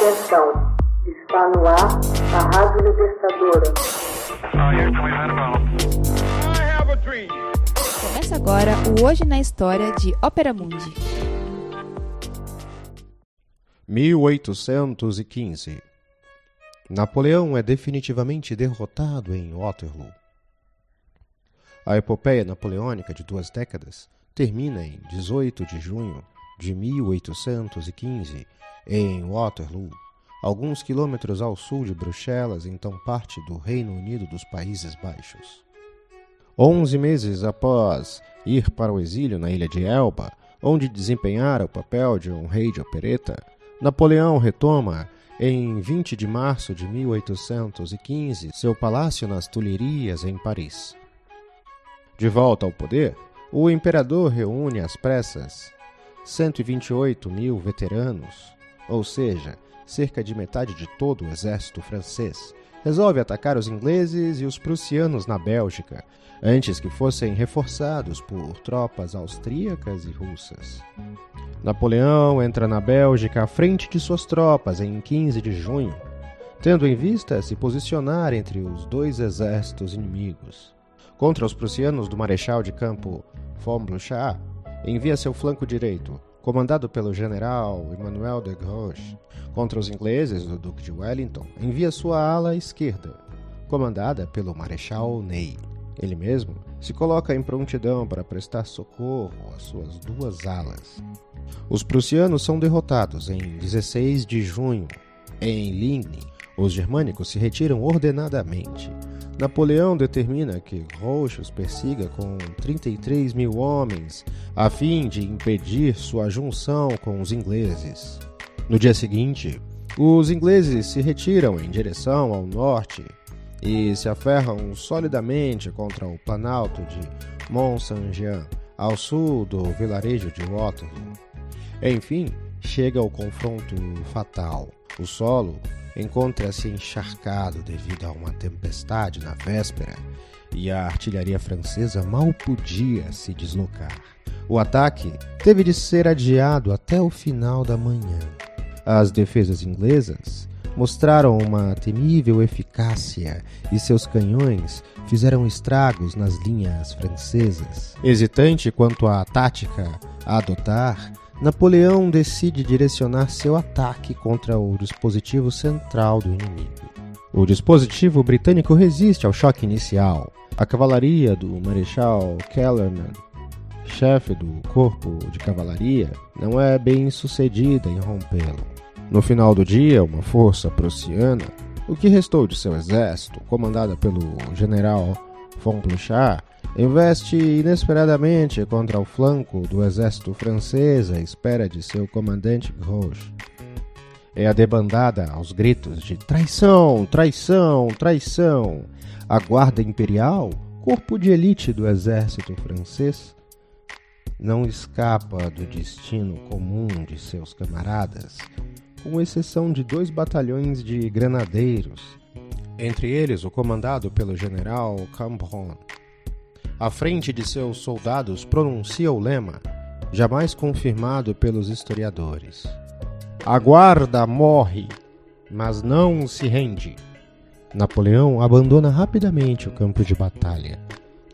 Atenção, está no ar a Rádio Libertadora. Começa agora o Hoje na História de Ópera Mundi. 1815 Napoleão é definitivamente derrotado em Waterloo. A epopeia napoleônica de duas décadas termina em 18 de junho de 1815 em Waterloo, alguns quilômetros ao sul de Bruxelas, então parte do Reino Unido dos Países Baixos. Onze meses após ir para o exílio na ilha de Elba, onde desempenhara o papel de um rei de opereta, Napoleão retoma, em 20 de março de 1815, seu palácio nas Tulherias, em Paris. De volta ao poder, o imperador reúne às pressas 128 mil veteranos, ou seja, cerca de metade de todo o exército francês, resolve atacar os ingleses e os prussianos na Bélgica, antes que fossem reforçados por tropas austríacas e russas. Napoleão entra na Bélgica à frente de suas tropas em 15 de junho, tendo em vista se posicionar entre os dois exércitos inimigos. Contra os prussianos do Marechal de Campo von envia seu flanco direito, comandado pelo general Emmanuel de Grouchy, contra os ingleses do Duque de Wellington, envia sua ala esquerda, comandada pelo Marechal Ney. Ele mesmo se coloca em prontidão para prestar socorro às suas duas alas. Os prussianos são derrotados em 16 de junho. Em Ligny, os germânicos se retiram ordenadamente. Napoleão determina que Grouchy os persiga com 33 mil homens, a fim de impedir sua junção com os ingleses. No dia seguinte, os ingleses se retiram em direção ao norte e se aferram solidamente contra o planalto de Mont Saint-Jean, ao sul do vilarejo de Waterloo. Enfim, chega o confronto fatal. O solo encontra-se encharcado devido a uma tempestade na véspera e a artilharia francesa mal podia se deslocar. O ataque teve de ser adiado até o final da manhã. As defesas inglesas mostraram uma temível eficácia e seus canhões fizeram estragos nas linhas francesas. Hesitante quanto à tática a adotar, Napoleão decide direcionar seu ataque contra o dispositivo central do inimigo. O dispositivo britânico resiste ao choque inicial. A cavalaria do Marechal Kellerman, chefe do corpo de cavalaria, não é bem sucedida em rompê-lo. No final do dia, uma força prussiana, o que restou de seu exército, comandada pelo general von Blücher, investe inesperadamente contra o flanco do exército francês à espera de seu comandante Grouchy. É a debandada aos gritos de traição, traição, traição. A guarda imperial, corpo de elite do exército francês, não escapa do destino comum de seus camaradas, com exceção de dois batalhões de granadeiros, entre eles o comandado pelo general Cambron à frente de seus soldados, pronuncia o lema, jamais confirmado pelos historiadores: A guarda morre, mas não se rende. Napoleão abandona rapidamente o campo de batalha,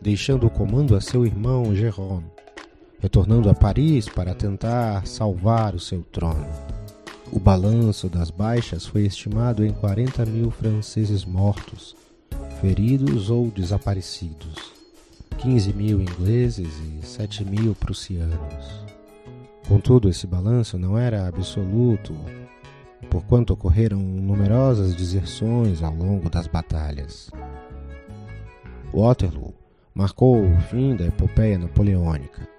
deixando o comando a seu irmão Jérôme, retornando a Paris para tentar salvar o seu trono. O balanço das baixas foi estimado em 40 mil franceses mortos, feridos ou desaparecidos. 15 mil ingleses e 7 mil prussianos. Contudo, esse balanço não era absoluto, porquanto ocorreram numerosas deserções ao longo das batalhas. Waterloo marcou o fim da epopeia napoleônica.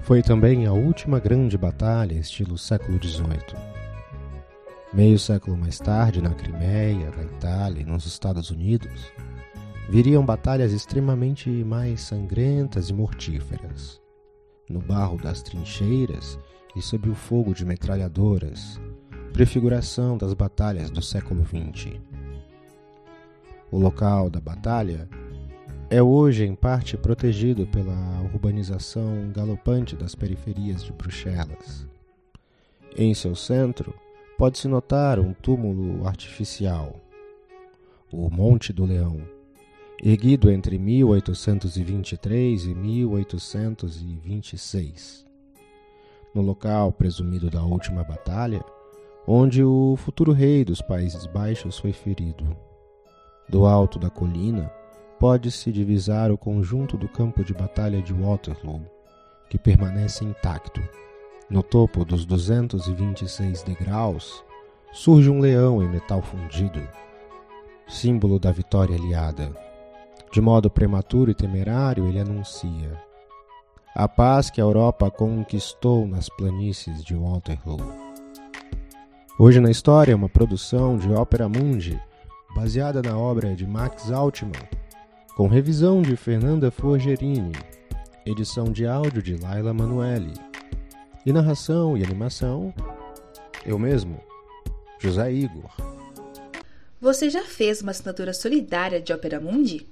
Foi também a última grande batalha estilo século XVIII. Meio século mais tarde, na Crimeia, na Itália e nos Estados Unidos, viriam batalhas extremamente mais sangrentas e mortíferas. No barro das trincheiras e sob o fogo de metralhadoras, prefiguração das batalhas do século XX. O local da batalha é hoje em parte protegido pela urbanização galopante das periferias de Bruxelas. Em seu centro, pode-se notar um túmulo artificial, o Monte do Leão, erguido entre 1823 e 1826, no local presumido da última batalha, onde o futuro rei dos Países Baixos foi ferido. Do alto da colina, pode-se divisar o conjunto do campo de batalha de Waterloo, que permanece intacto. No topo dos 226 degraus surge um leão em metal fundido, símbolo da vitória aliada. De modo prematuro e temerário, ele anuncia a paz que a Europa conquistou nas planícies de Waterloo. Hoje na História, uma produção de Ópera Mundi, baseada na obra de Max Altman, com revisão de Fernanda Forgerini, edição de áudio de Laila Manuelli, e narração e animação, eu mesmo, José Igor. Você já fez uma assinatura solidária de Opera Mundi?